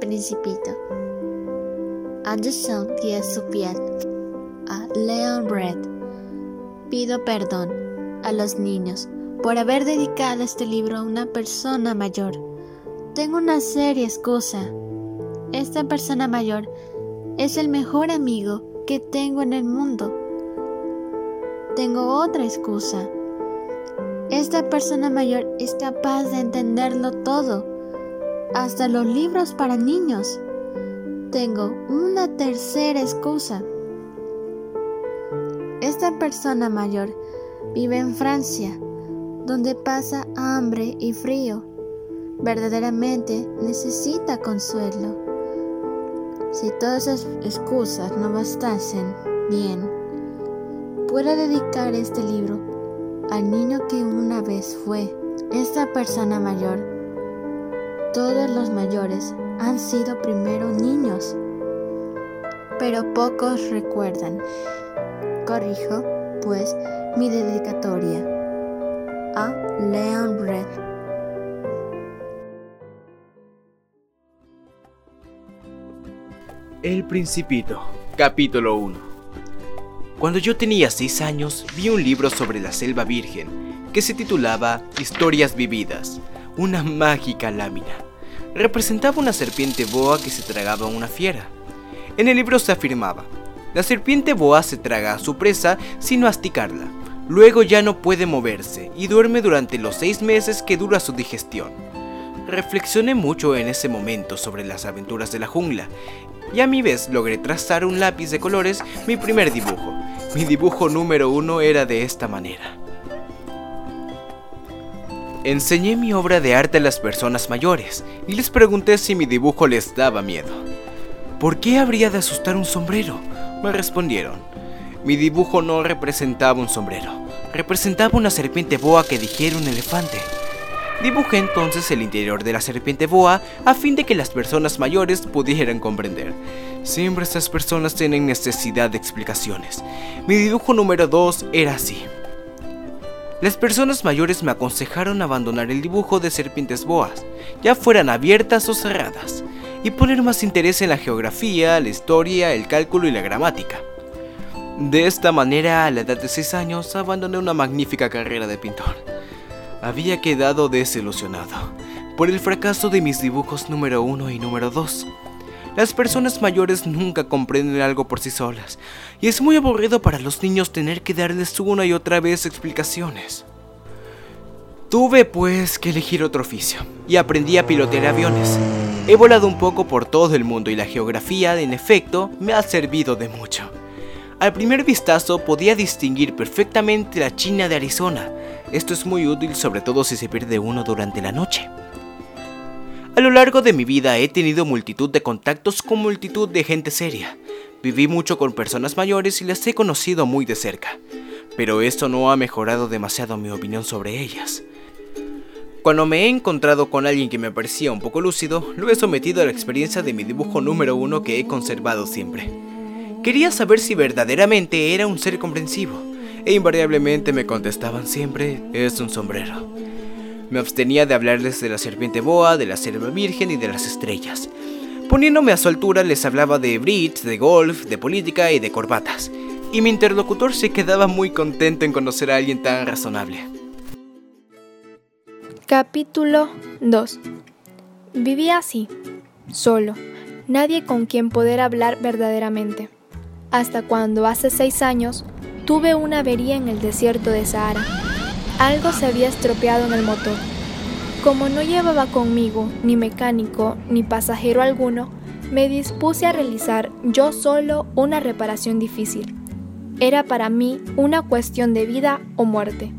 Principito. Piel. A Leon Red. Pido perdón a los niños por haber dedicado este libro a una persona mayor. Tengo una seria excusa. Esta persona mayor es el mejor amigo que tengo en el mundo. Tengo otra excusa. Esta persona mayor es capaz de entenderlo todo, hasta los libros para niños. Tengo una tercera excusa. Esta persona mayor vive en Francia, donde pasa hambre y frío. Verdaderamente necesita consuelo. Si todas esas excusas no bastasen, bien, puedo dedicar este libro al niño que una vez fue esta persona mayor. Todos los mayores han sido primero niños, pero pocos recuerdan. Corrijo, pues, mi dedicatoria a Leon Red. El Principito, capítulo 1. Cuando yo tenía 6 años, vi un libro sobre la selva virgen que se titulaba Historias vividas, una mágica lámina. Representaba una serpiente boa que se tragaba a una fiera. En el libro se afirmaba, la serpiente boa se traga a su presa sin masticarla, luego ya no puede moverse y duerme durante los seis meses que dura su digestión. Reflexioné mucho en ese momento sobre las aventuras de la jungla y a mi vez logré trazar un lápiz de colores mi primer dibujo. Mi dibujo número uno era de esta manera. Enseñé mi obra de arte a las personas mayores y les pregunté si mi dibujo les daba miedo. ¿Por qué habría de asustar un sombrero? Me respondieron. Mi dibujo no representaba un sombrero, representaba una serpiente boa que dijera un elefante. Dibujé entonces el interior de la serpiente boa a fin de que las personas mayores pudieran comprender. Siempre estas personas tienen necesidad de explicaciones. Mi dibujo número 2 era así. Las personas mayores me aconsejaron abandonar el dibujo de serpientes boas, ya fueran abiertas o cerradas, y poner más interés en la geografía, la historia, el cálculo y la gramática. De esta manera, a la edad de 6 años, abandoné una magnífica carrera de pintor. Había quedado desilusionado por el fracaso de mis dibujos número 1 y número 2. Las personas mayores nunca comprenden algo por sí solas, y es muy aburrido para los niños tener que darles una y otra vez explicaciones. Tuve pues que elegir otro oficio, y aprendí a pilotear aviones. He volado un poco por todo el mundo y la geografía, en efecto, me ha servido de mucho. Al primer vistazo podía distinguir perfectamente la China de Arizona. Esto es muy útil sobre todo si se pierde uno durante la noche. A lo largo de mi vida he tenido multitud de contactos con multitud de gente seria. Viví mucho con personas mayores y las he conocido muy de cerca. Pero esto no ha mejorado demasiado mi opinión sobre ellas. Cuando me he encontrado con alguien que me parecía un poco lúcido, lo he sometido a la experiencia de mi dibujo número uno que he conservado siempre. Quería saber si verdaderamente era un ser comprensivo, e invariablemente me contestaban siempre, es un sombrero. Me abstenía de hablarles de la serpiente boa, de la selva virgen y de las estrellas. Poniéndome a su altura les hablaba de bridge, de golf, de política y de corbatas. Y mi interlocutor se quedaba muy contento en conocer a alguien tan razonable. Capítulo 2 Vivía así, solo, nadie con quien poder hablar verdaderamente. Hasta cuando hace seis años tuve una avería en el desierto de Sahara. Algo se había estropeado en el motor. Como no llevaba conmigo ni mecánico ni pasajero alguno, me dispuse a realizar yo solo una reparación difícil. Era para mí una cuestión de vida o muerte,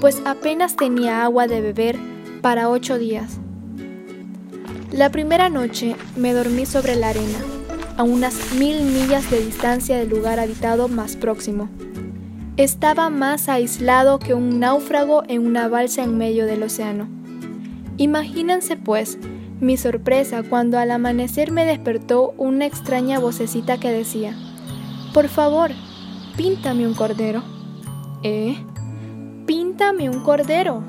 pues apenas tenía agua de beber para ocho días. La primera noche me dormí sobre la arena, a unas mil millas de distancia del lugar habitado más próximo. Estaba más aislado que un náufrago en una balsa en medio del océano. Imagínense, pues, mi sorpresa cuando al amanecer me despertó una extraña vocecita que decía, Por favor, píntame un cordero. ¿Eh? Píntame un cordero.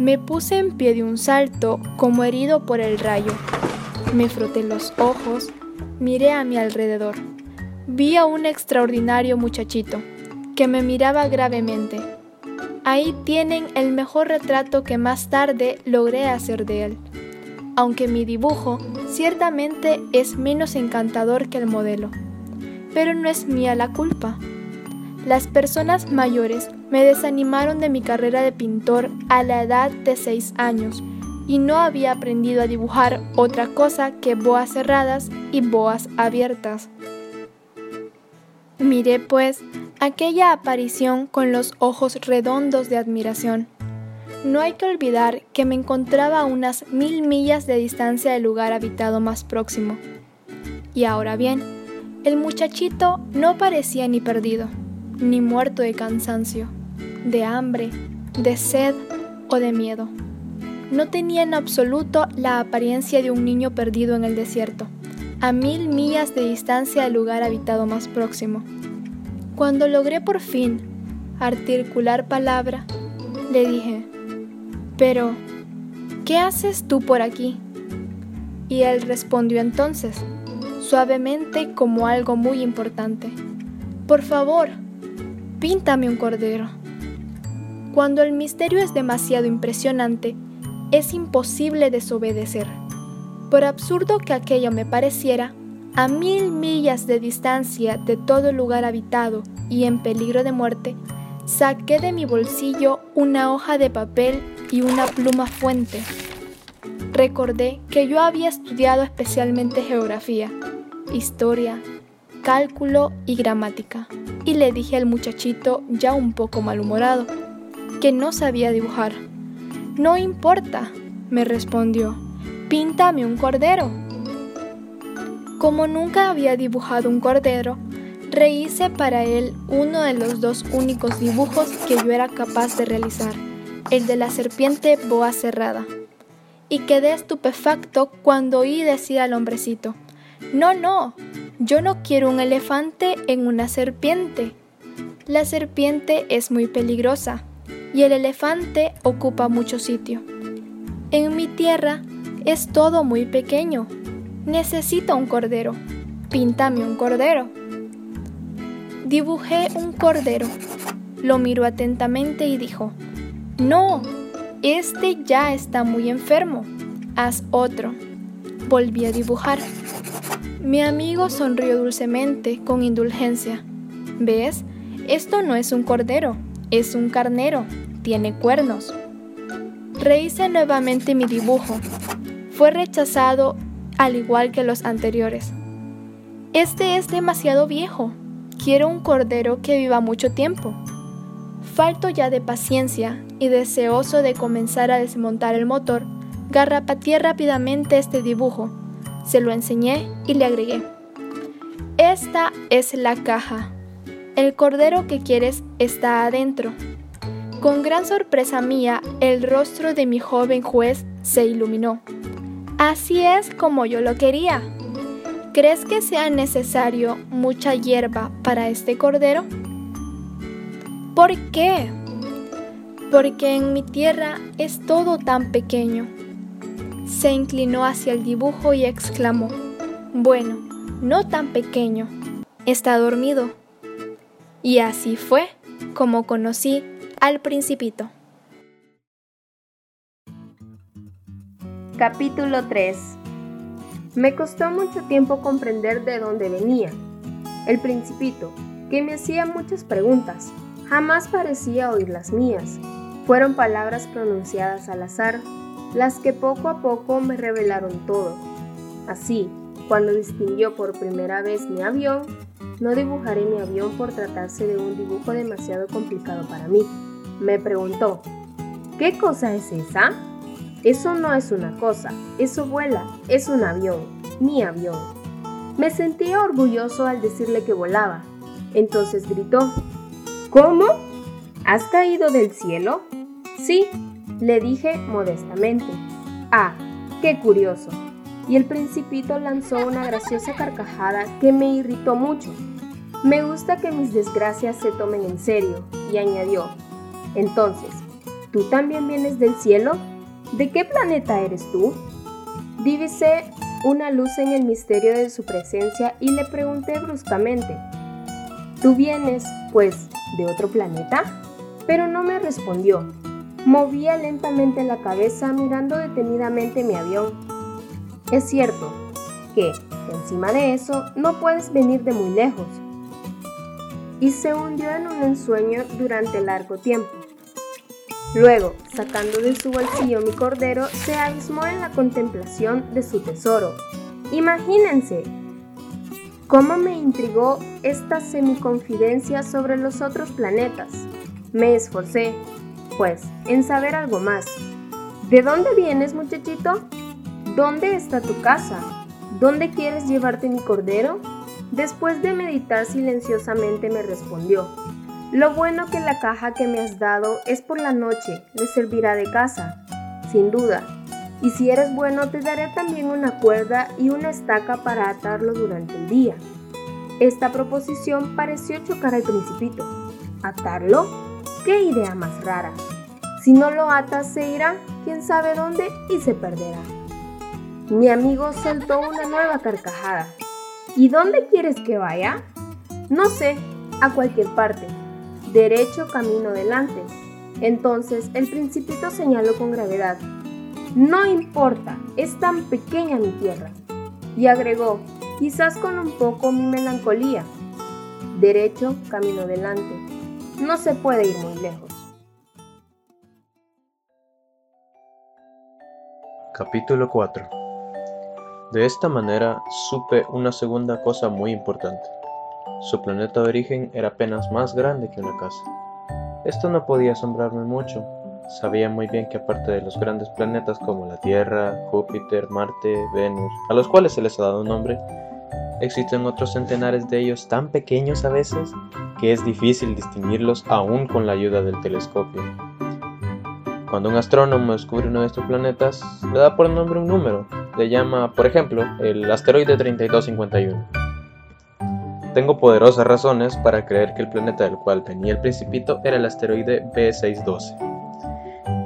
Me puse en pie de un salto como herido por el rayo. Me froté los ojos, miré a mi alrededor. Vi a un extraordinario muchachito que me miraba gravemente. Ahí tienen el mejor retrato que más tarde logré hacer de él, aunque mi dibujo ciertamente es menos encantador que el modelo. Pero no es mía la culpa. Las personas mayores me desanimaron de mi carrera de pintor a la edad de 6 años y no había aprendido a dibujar otra cosa que boas cerradas y boas abiertas. Miré pues aquella aparición con los ojos redondos de admiración. No hay que olvidar que me encontraba a unas mil millas de distancia del lugar habitado más próximo. Y ahora bien, el muchachito no parecía ni perdido, ni muerto de cansancio, de hambre, de sed o de miedo. No tenía en absoluto la apariencia de un niño perdido en el desierto, a mil millas de distancia del lugar habitado más próximo. Cuando logré por fin articular palabra, le dije, pero, ¿qué haces tú por aquí? Y él respondió entonces, suavemente como algo muy importante, por favor, píntame un cordero. Cuando el misterio es demasiado impresionante, es imposible desobedecer. Por absurdo que aquello me pareciera, a mil millas de distancia de todo lugar habitado y en peligro de muerte, saqué de mi bolsillo una hoja de papel y una pluma fuente. Recordé que yo había estudiado especialmente geografía, historia, cálculo y gramática, y le dije al muchachito ya un poco malhumorado, que no sabía dibujar. No importa, me respondió, píntame un cordero. Como nunca había dibujado un cordero, rehice para él uno de los dos únicos dibujos que yo era capaz de realizar, el de la serpiente boa cerrada. Y quedé estupefacto cuando oí decir al hombrecito, no, no, yo no quiero un elefante en una serpiente. La serpiente es muy peligrosa y el elefante ocupa mucho sitio. En mi tierra es todo muy pequeño Necesito un cordero. Píntame un cordero. Dibujé un cordero. Lo miró atentamente y dijo, No, este ya está muy enfermo. Haz otro. Volví a dibujar. Mi amigo sonrió dulcemente, con indulgencia. ¿Ves? Esto no es un cordero, es un carnero. Tiene cuernos. Rehice nuevamente mi dibujo. Fue rechazado al igual que los anteriores. Este es demasiado viejo. Quiero un cordero que viva mucho tiempo. Falto ya de paciencia y deseoso de comenzar a desmontar el motor, garrapateé rápidamente este dibujo. Se lo enseñé y le agregué. Esta es la caja. El cordero que quieres está adentro. Con gran sorpresa mía, el rostro de mi joven juez se iluminó. Así es como yo lo quería. ¿Crees que sea necesario mucha hierba para este cordero? ¿Por qué? Porque en mi tierra es todo tan pequeño. Se inclinó hacia el dibujo y exclamó, bueno, no tan pequeño, está dormido. Y así fue como conocí al principito. Capítulo 3 Me costó mucho tiempo comprender de dónde venía. El principito, que me hacía muchas preguntas, jamás parecía oír las mías. Fueron palabras pronunciadas al azar, las que poco a poco me revelaron todo. Así, cuando distinguió por primera vez mi avión, no dibujaré mi avión por tratarse de un dibujo demasiado complicado para mí. Me preguntó, ¿qué cosa es esa? Eso no es una cosa, eso vuela, es un avión, mi avión. Me sentía orgulloso al decirle que volaba. Entonces gritó, ¿Cómo? ¿Has caído del cielo? Sí, le dije modestamente. Ah, qué curioso. Y el principito lanzó una graciosa carcajada que me irritó mucho. Me gusta que mis desgracias se tomen en serio, y añadió, entonces, ¿tú también vienes del cielo? ¿De qué planeta eres tú? Divisé una luz en el misterio de su presencia y le pregunté bruscamente, ¿Tú vienes, pues, de otro planeta? Pero no me respondió. Movía lentamente la cabeza mirando detenidamente mi avión. Es cierto que, encima de eso, no puedes venir de muy lejos. Y se hundió en un ensueño durante largo tiempo. Luego, sacando de su bolsillo mi cordero, se abismó en la contemplación de su tesoro. Imagínense cómo me intrigó esta semiconfidencia sobre los otros planetas. Me esforcé, pues, en saber algo más. ¿De dónde vienes, muchachito? ¿Dónde está tu casa? ¿Dónde quieres llevarte mi cordero? Después de meditar silenciosamente me respondió, lo bueno que la caja que me has dado es por la noche, le servirá de casa, sin duda. Y si eres bueno, te daré también una cuerda y una estaca para atarlo durante el día. Esta proposición pareció chocar al principito. ¿Atarlo? ¡Qué idea más rara! Si no lo atas, se irá, quién sabe dónde, y se perderá. Mi amigo soltó una nueva carcajada. ¿Y dónde quieres que vaya? No sé, a cualquier parte derecho camino delante. Entonces el principito señaló con gravedad, no importa, es tan pequeña mi tierra. Y agregó, quizás con un poco mi melancolía, derecho camino delante, no se puede ir muy lejos. Capítulo 4 De esta manera supe una segunda cosa muy importante. Su planeta de origen era apenas más grande que una casa. Esto no podía asombrarme mucho. Sabía muy bien que aparte de los grandes planetas como la Tierra, Júpiter, Marte, Venus, a los cuales se les ha dado un nombre, existen otros centenares de ellos tan pequeños a veces que es difícil distinguirlos aún con la ayuda del telescopio. Cuando un astrónomo descubre uno de estos planetas, le da por nombre un número. Le llama, por ejemplo, el asteroide 3251. Tengo poderosas razones para creer que el planeta del cual venía el principito era el asteroide B612.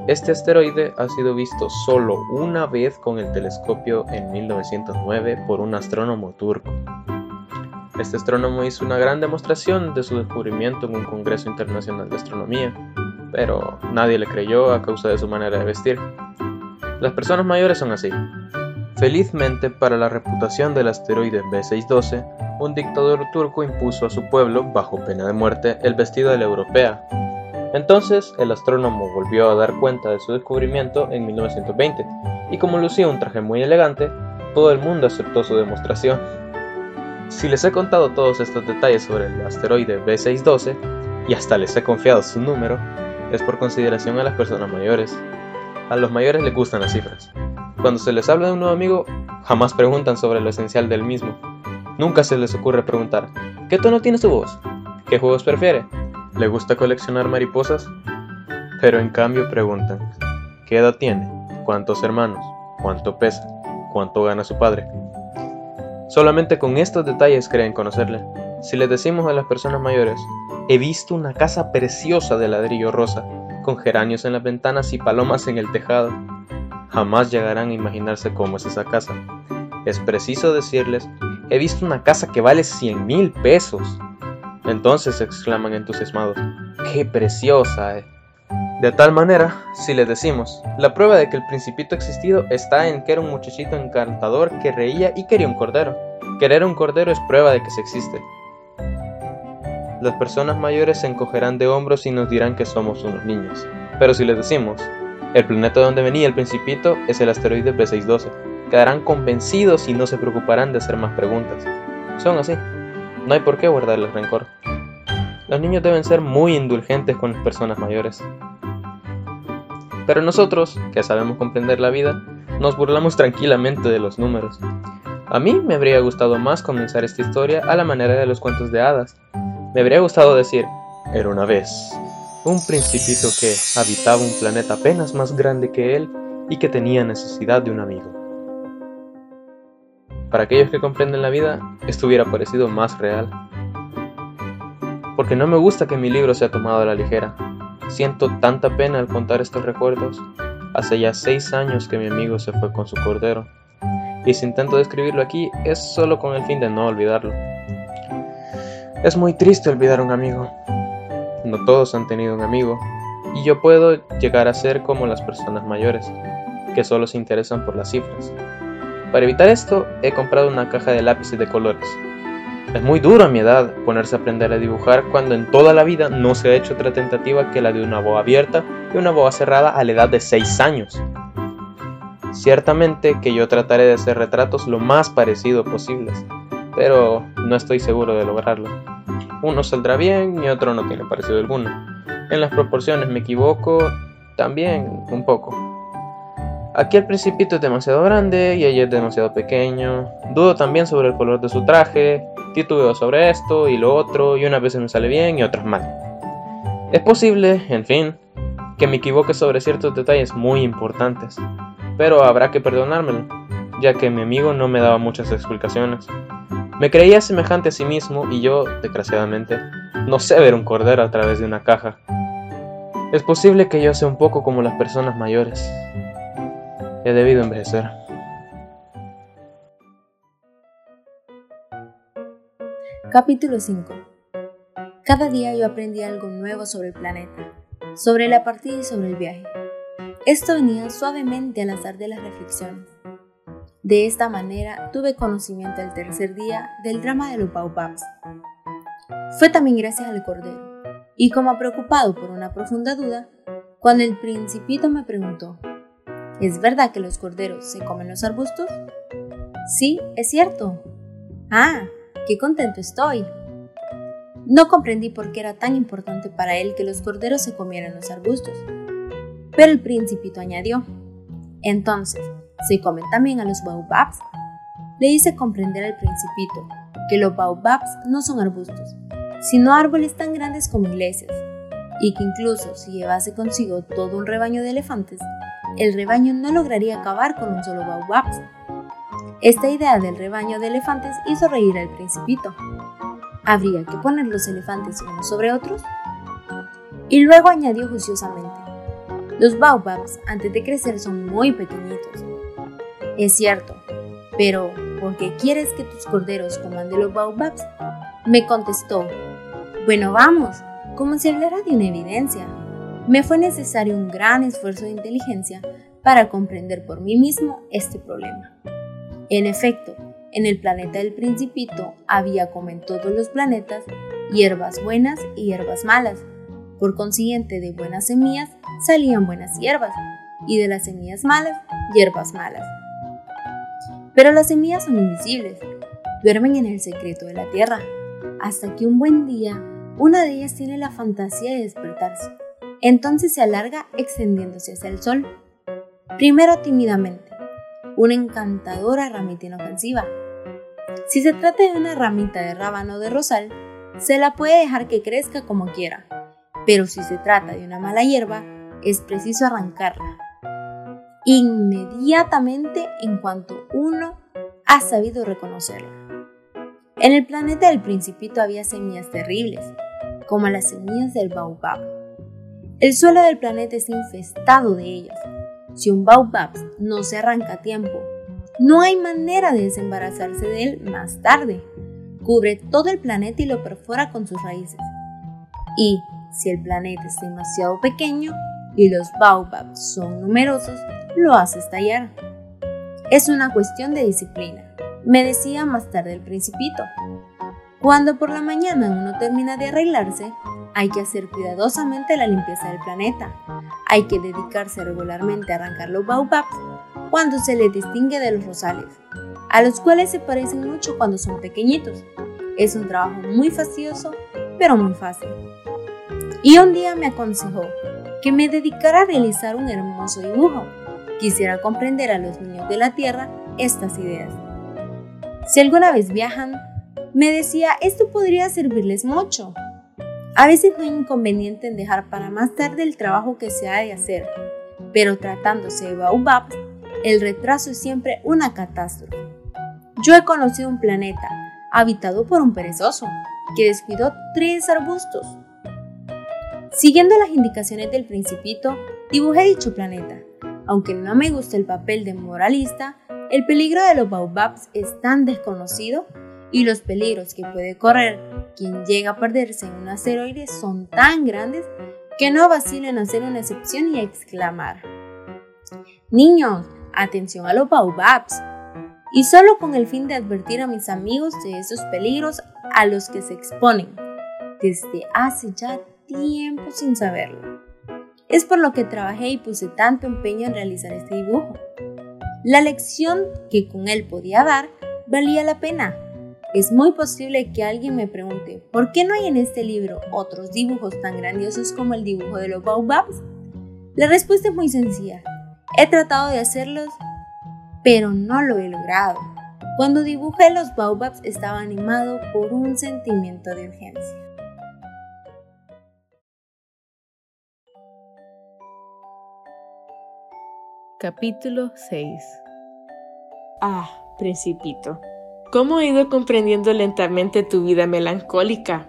Este asteroide ha sido visto solo una vez con el telescopio en 1909 por un astrónomo turco. Este astrónomo hizo una gran demostración de su descubrimiento en un Congreso Internacional de Astronomía, pero nadie le creyó a causa de su manera de vestir. Las personas mayores son así. Felizmente para la reputación del asteroide B612, un dictador turco impuso a su pueblo, bajo pena de muerte, el vestido de la europea. Entonces, el astrónomo volvió a dar cuenta de su descubrimiento en 1920, y como lucía un traje muy elegante, todo el mundo aceptó su demostración. Si les he contado todos estos detalles sobre el asteroide B612, y hasta les he confiado su número, es por consideración a las personas mayores. A los mayores les gustan las cifras. Cuando se les habla de un nuevo amigo, jamás preguntan sobre lo esencial del mismo. Nunca se les ocurre preguntar, ¿qué tono tiene su voz? ¿Qué juegos prefiere? ¿Le gusta coleccionar mariposas? Pero en cambio preguntan, ¿qué edad tiene? ¿Cuántos hermanos? ¿Cuánto pesa? ¿Cuánto gana su padre? Solamente con estos detalles creen conocerle. Si les decimos a las personas mayores, he visto una casa preciosa de ladrillo rosa, con geranios en las ventanas y palomas en el tejado, jamás llegarán a imaginarse cómo es esa casa. Es preciso decirles He visto una casa que vale 100 mil pesos. Entonces exclaman entusiasmados, ¡qué preciosa! Eh". De tal manera, si les decimos, la prueba de que el principito existido está en que era un muchachito encantador que reía y quería un cordero. Querer un cordero es prueba de que se existe. Las personas mayores se encogerán de hombros y nos dirán que somos unos niños. Pero si les decimos, el planeta donde venía el principito es el asteroide P612, quedarán convencidos y no se preocuparán de hacer más preguntas. Son así, no hay por qué guardarles rencor. Los niños deben ser muy indulgentes con las personas mayores. Pero nosotros, que sabemos comprender la vida, nos burlamos tranquilamente de los números. A mí me habría gustado más comenzar esta historia a la manera de los cuentos de hadas. Me habría gustado decir, era una vez, un principito que habitaba un planeta apenas más grande que él y que tenía necesidad de un amigo para aquellos que comprenden la vida, esto hubiera parecido más real. Porque no me gusta que mi libro sea tomado a la ligera. Siento tanta pena al contar estos recuerdos. Hace ya seis años que mi amigo se fue con su cordero. y si intento describirlo aquí es solo con el fin de no olvidarlo. Es muy triste olvidar un amigo. No todos han tenido un amigo, y yo puedo llegar a ser como las personas mayores, que solo se interesan por las cifras. Para evitar esto, he comprado una caja de lápices de colores. Es muy duro a mi edad ponerse a aprender a dibujar cuando en toda la vida no se ha hecho otra tentativa que la de una boa abierta y una boa cerrada a la edad de 6 años. Ciertamente que yo trataré de hacer retratos lo más parecido posibles, pero no estoy seguro de lograrlo. Uno saldrá bien y otro no tiene parecido alguno. En las proporciones me equivoco también un poco. Aquí el principito es demasiado grande y ella es demasiado pequeño. Dudo también sobre el color de su traje, titubeo sobre esto y lo otro y unas veces me sale bien y otras mal. Es posible, en fin, que me equivoque sobre ciertos detalles muy importantes, pero habrá que perdonármelo, ya que mi amigo no me daba muchas explicaciones. Me creía semejante a sí mismo y yo, desgraciadamente, no sé ver un cordero a través de una caja. Es posible que yo sea un poco como las personas mayores. He debido envejecer. Capítulo 5 Cada día yo aprendí algo nuevo sobre el planeta, sobre la partida y sobre el viaje. Esto venía suavemente al azar de las reflexiones. De esta manera tuve conocimiento el tercer día del drama de los baobabs. Fue también gracias al cordero, y como preocupado por una profunda duda, cuando el principito me preguntó, ¿es verdad que los corderos se comen los arbustos? Sí, es cierto. Ah, qué contento estoy. No comprendí por qué era tan importante para él que los corderos se comieran los arbustos. Pero el principito añadió, entonces, ¿se comen también a los baobabs? Le hice comprender al principito que los baobabs no son arbustos, sino árboles tan grandes como iglesias, y que incluso si llevase consigo todo un rebaño de elefantes, el rebaño no lograría acabar con un solo baobabs. Esta idea del rebaño de elefantes hizo reír al principito. ¿Habría que poner los elefantes unos sobre otros? Y luego añadió juiciosamente, los baobabs antes de crecer son muy pequeñitos. Es cierto, pero ¿por qué quieres que tus corderos coman de los baobabs? Me contestó, bueno, vamos, como si hablara de una evidencia. Me fue necesario un gran esfuerzo de inteligencia para comprender por mí mismo este problema. En efecto, en el planeta del principito había, como en todos los planetas, hierbas buenas y hierbas malas. Por consiguiente, de buenas semillas salían buenas hierbas y de las semillas malas, hierbas malas. Pero las semillas son invisibles, duermen en el secreto de la tierra, hasta que un buen día una de ellas tiene la fantasía de despertarse. Entonces se alarga extendiéndose hacia el sol. Primero tímidamente, una encantadora ramita inofensiva. Si se trata de una ramita de rábano de rosal, se la puede dejar que crezca como quiera. Pero si se trata de una mala hierba, es preciso arrancarla. Inmediatamente en cuanto uno ha sabido reconocerla. En el planeta del principito había semillas terribles, como las semillas del baobab. El suelo del planeta está infestado de ellas. Si un baobab no se arranca a tiempo, no hay manera de desembarazarse de él más tarde. Cubre todo el planeta y lo perfora con sus raíces. Y si el planeta es demasiado pequeño y los baobabs son numerosos, lo hace estallar. Es una cuestión de disciplina, me decía más tarde el principito. Cuando por la mañana uno termina de arreglarse, hay que hacer cuidadosamente la limpieza del planeta. Hay que dedicarse regularmente a arrancar los baobabs cuando se les distingue de los rosales, a los cuales se parecen mucho cuando son pequeñitos. Es un trabajo muy fastidioso, pero muy fácil. Y un día me aconsejó que me dedicara a realizar un hermoso dibujo. Quisiera comprender a los niños de la Tierra estas ideas. Si alguna vez viajan, me decía, esto podría servirles mucho. A veces no hay inconveniente en dejar para más tarde el trabajo que se ha de hacer, pero tratándose de Baobab, el retraso es siempre una catástrofe. Yo he conocido un planeta habitado por un perezoso que descuidó tres arbustos. Siguiendo las indicaciones del principito, dibujé dicho planeta. Aunque no me gusta el papel de moralista, El peligro de los baobabs es tan desconocido y los peligros que puede correr quien llega a perderse en un asteroide son tan grandes que no vacilen hacer una excepción y exclamar: Niños, atención a los baobabs. Y solo con el fin de advertir a mis amigos de esos peligros a los que se exponen desde hace ya tiempo sin saberlo. Es por lo que trabajé y puse tanto empeño en realizar este dibujo. La lección que con él podía dar valía la pena. Es muy posible que alguien me pregunte, ¿por qué no hay en este libro otros dibujos tan grandiosos como el dibujo de los baobabs? La respuesta es muy sencilla. He tratado de hacerlos, pero no lo he logrado. Cuando dibujé los baobabs estaba animado por un sentimiento de urgencia. Capítulo 6 Ah, principito, ¿cómo he ido comprendiendo lentamente tu vida melancólica?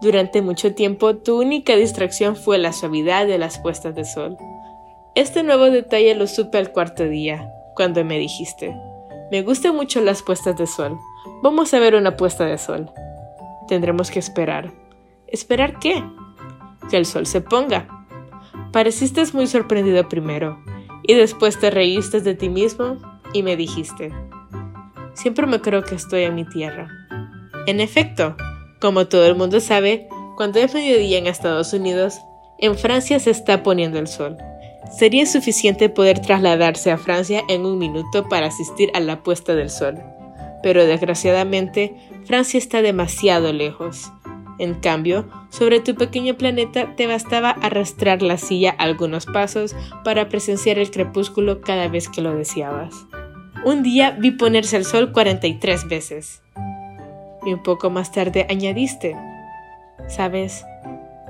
Durante mucho tiempo tu única distracción fue la suavidad de las puestas de sol. Este nuevo detalle lo supe al cuarto día, cuando me dijiste, me gustan mucho las puestas de sol, vamos a ver una puesta de sol. Tendremos que esperar. ¿Esperar qué? Que el sol se ponga. Pareciste muy sorprendido primero, y después te reíste de ti mismo y me dijiste, siempre me creo que estoy en mi tierra. En efecto, como todo el mundo sabe, cuando es mediodía en Estados Unidos, en Francia se está poniendo el sol. Sería suficiente poder trasladarse a Francia en un minuto para asistir a la puesta del sol. Pero desgraciadamente, Francia está demasiado lejos. En cambio, sobre tu pequeño planeta te bastaba arrastrar la silla algunos pasos para presenciar el crepúsculo cada vez que lo deseabas. Un día vi ponerse el sol 43 veces. Y un poco más tarde añadiste, ¿sabes?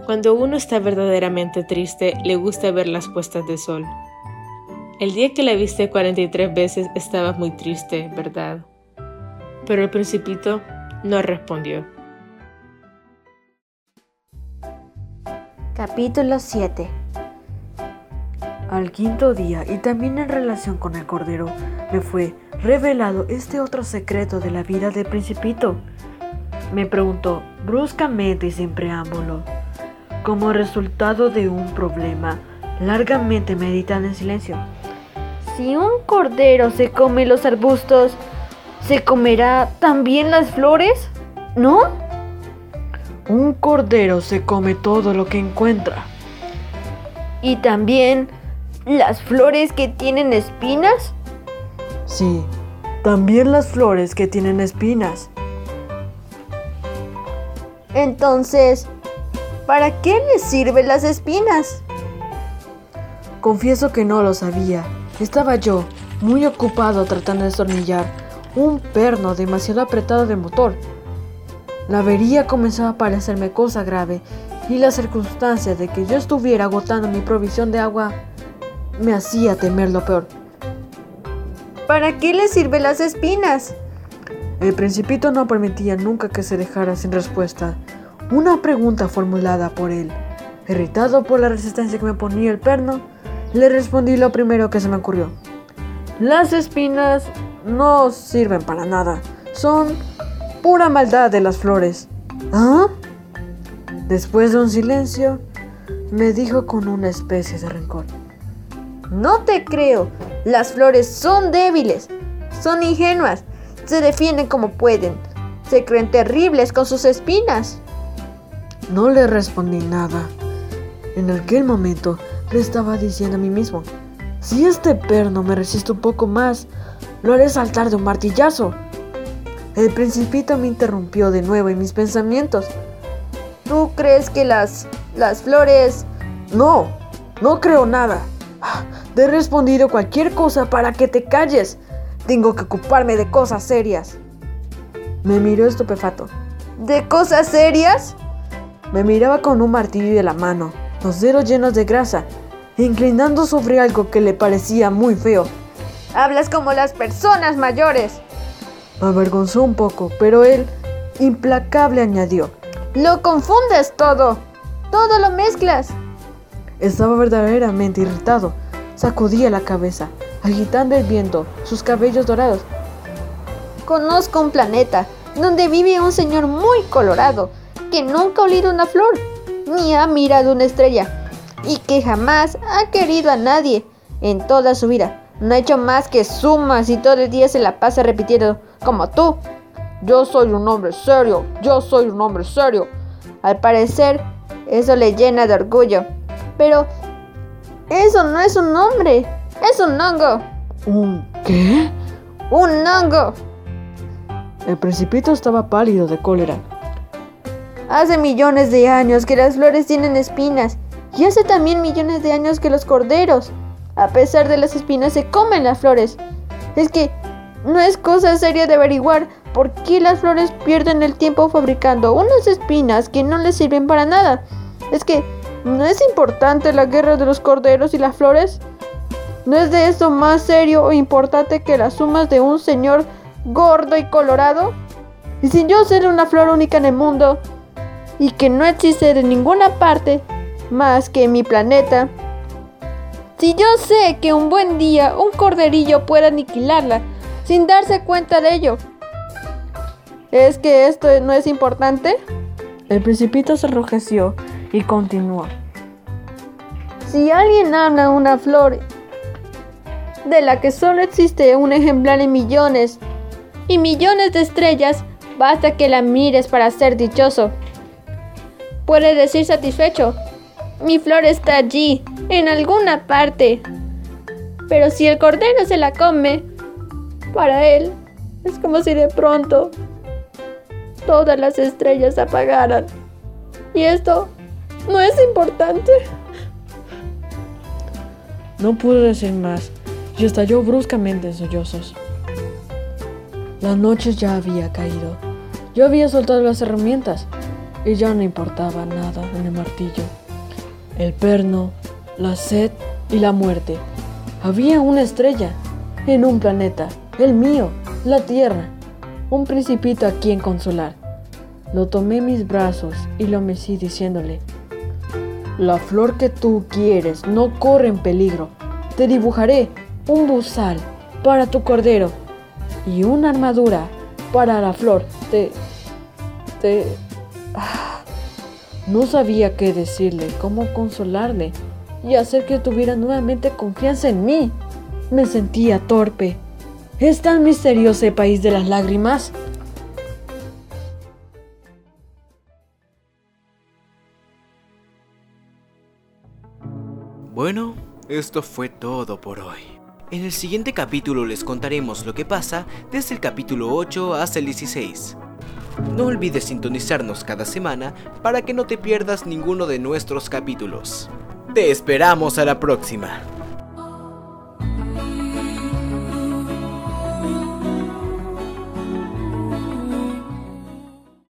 Cuando uno está verdaderamente triste, le gusta ver las puestas de sol. El día que la viste 43 veces estabas muy triste, ¿verdad? Pero el principito no respondió. Capítulo 7 Al quinto día, y también en relación con el cordero, me fue revelado este otro secreto de la vida del principito. Me preguntó bruscamente y sin preámbulo. Como resultado de un problema, largamente meditando en silencio. Si un cordero se come los arbustos, ¿se comerá también las flores? ¿No? Un cordero se come todo lo que encuentra. ¿Y también las flores que tienen espinas? Sí, también las flores que tienen espinas. Entonces, ¿para qué les sirven las espinas? Confieso que no lo sabía. Estaba yo, muy ocupado tratando de destornillar un perno demasiado apretado de motor la avería comenzaba a parecerme cosa grave y la circunstancia de que yo estuviera agotando mi provisión de agua me hacía temer lo peor. ¿Para qué le sirven las espinas? El principito no permitía nunca que se dejara sin respuesta una pregunta formulada por él. Irritado por la resistencia que me ponía el perno, le respondí lo primero que se me ocurrió. Las espinas no sirven para nada. Son pura maldad de las flores. ¿Ah? Después de un silencio, me dijo con una especie de rencor. No te creo. Las flores son débiles, son ingenuas, se defienden como pueden, se creen terribles con sus espinas. No le respondí nada. En aquel momento le estaba diciendo a mí mismo, si este perno me resiste un poco más, lo haré saltar de un martillazo. El principito me interrumpió de nuevo en mis pensamientos. ¿Tú crees que las... las flores... No, no creo nada. Te he respondido cualquier cosa para que te calles. Tengo que ocuparme de cosas serias. Me miró estupefato. ¿De cosas serias? Me miraba con un martillo de la mano, los dedos llenos de grasa, inclinando sobre algo que le parecía muy feo. Hablas como las personas mayores. Me avergonzó un poco, pero él, implacable, añadió. Lo confundes todo. Todo lo mezclas. Estaba verdaderamente irritado. Sacudía la cabeza. agitando el viento, sus cabellos dorados. Conozco un planeta donde vive un señor muy colorado que nunca ha olido una flor ni ha mirado una estrella y que jamás ha querido a nadie en toda su vida. No ha hecho más que sumas y todo el día se la pasa repitiendo como tú. Yo soy un hombre serio, yo soy un hombre serio. Al parecer, eso le llena de orgullo. Pero eso no es un hombre, es un hongo. ¿Un qué? Un hongo. El principito estaba pálido de cólera. Hace millones de años que las flores tienen espinas y hace también millones de años que los corderos, a pesar de las espinas, se comen las flores. Es que no es cosa seria de averiguar por qué las flores pierden el tiempo fabricando unas espinas que no les sirven para nada. Es que no es importante la guerra de los corderos y las flores. ¿No es de eso más serio o importante que las sumas de un señor gordo y colorado? Y sin yo ser una flor única en el mundo, y que no existe de ninguna parte más que en mi planeta, si yo sé que un buen día un corderillo puede aniquilarla sin darse cuenta de ello, ¿es que esto no es importante? El principito se enrojeció y continuó. Si alguien habla una flor de la que solo existe un ejemplar en millones y millones de estrellas, basta que la mires para ser dichoso. Puede decir satisfecho, mi flor está allí, en alguna parte. Pero si el cordero se la come, para él es como si de pronto todas las estrellas apagaran. Y esto no es importante. No pudo decir más y estalló bruscamente en sollozos. La noche ya había caído. Yo había soltado las herramientas y ya no importaba nada en el martillo. El perno, la sed y la muerte. Había una estrella en un planeta, el mío, la Tierra, un principito a quien consolar. Lo tomé en mis brazos y lo mecí diciéndole, la flor que tú quieres no corre en peligro. Te dibujaré un buzal para tu cordero y una armadura para la flor. Te... te... No sabía qué decirle, cómo consolarle y hacer que tuviera nuevamente confianza en mí. Me sentía torpe. ¿Es tan misterioso el país de las lágrimas? Esto fue todo por hoy. En el siguiente capítulo les contaremos lo que pasa desde el capítulo 8 hasta el 16. No olvides sintonizarnos cada semana para que no te pierdas ninguno de nuestros capítulos. Te esperamos a la próxima.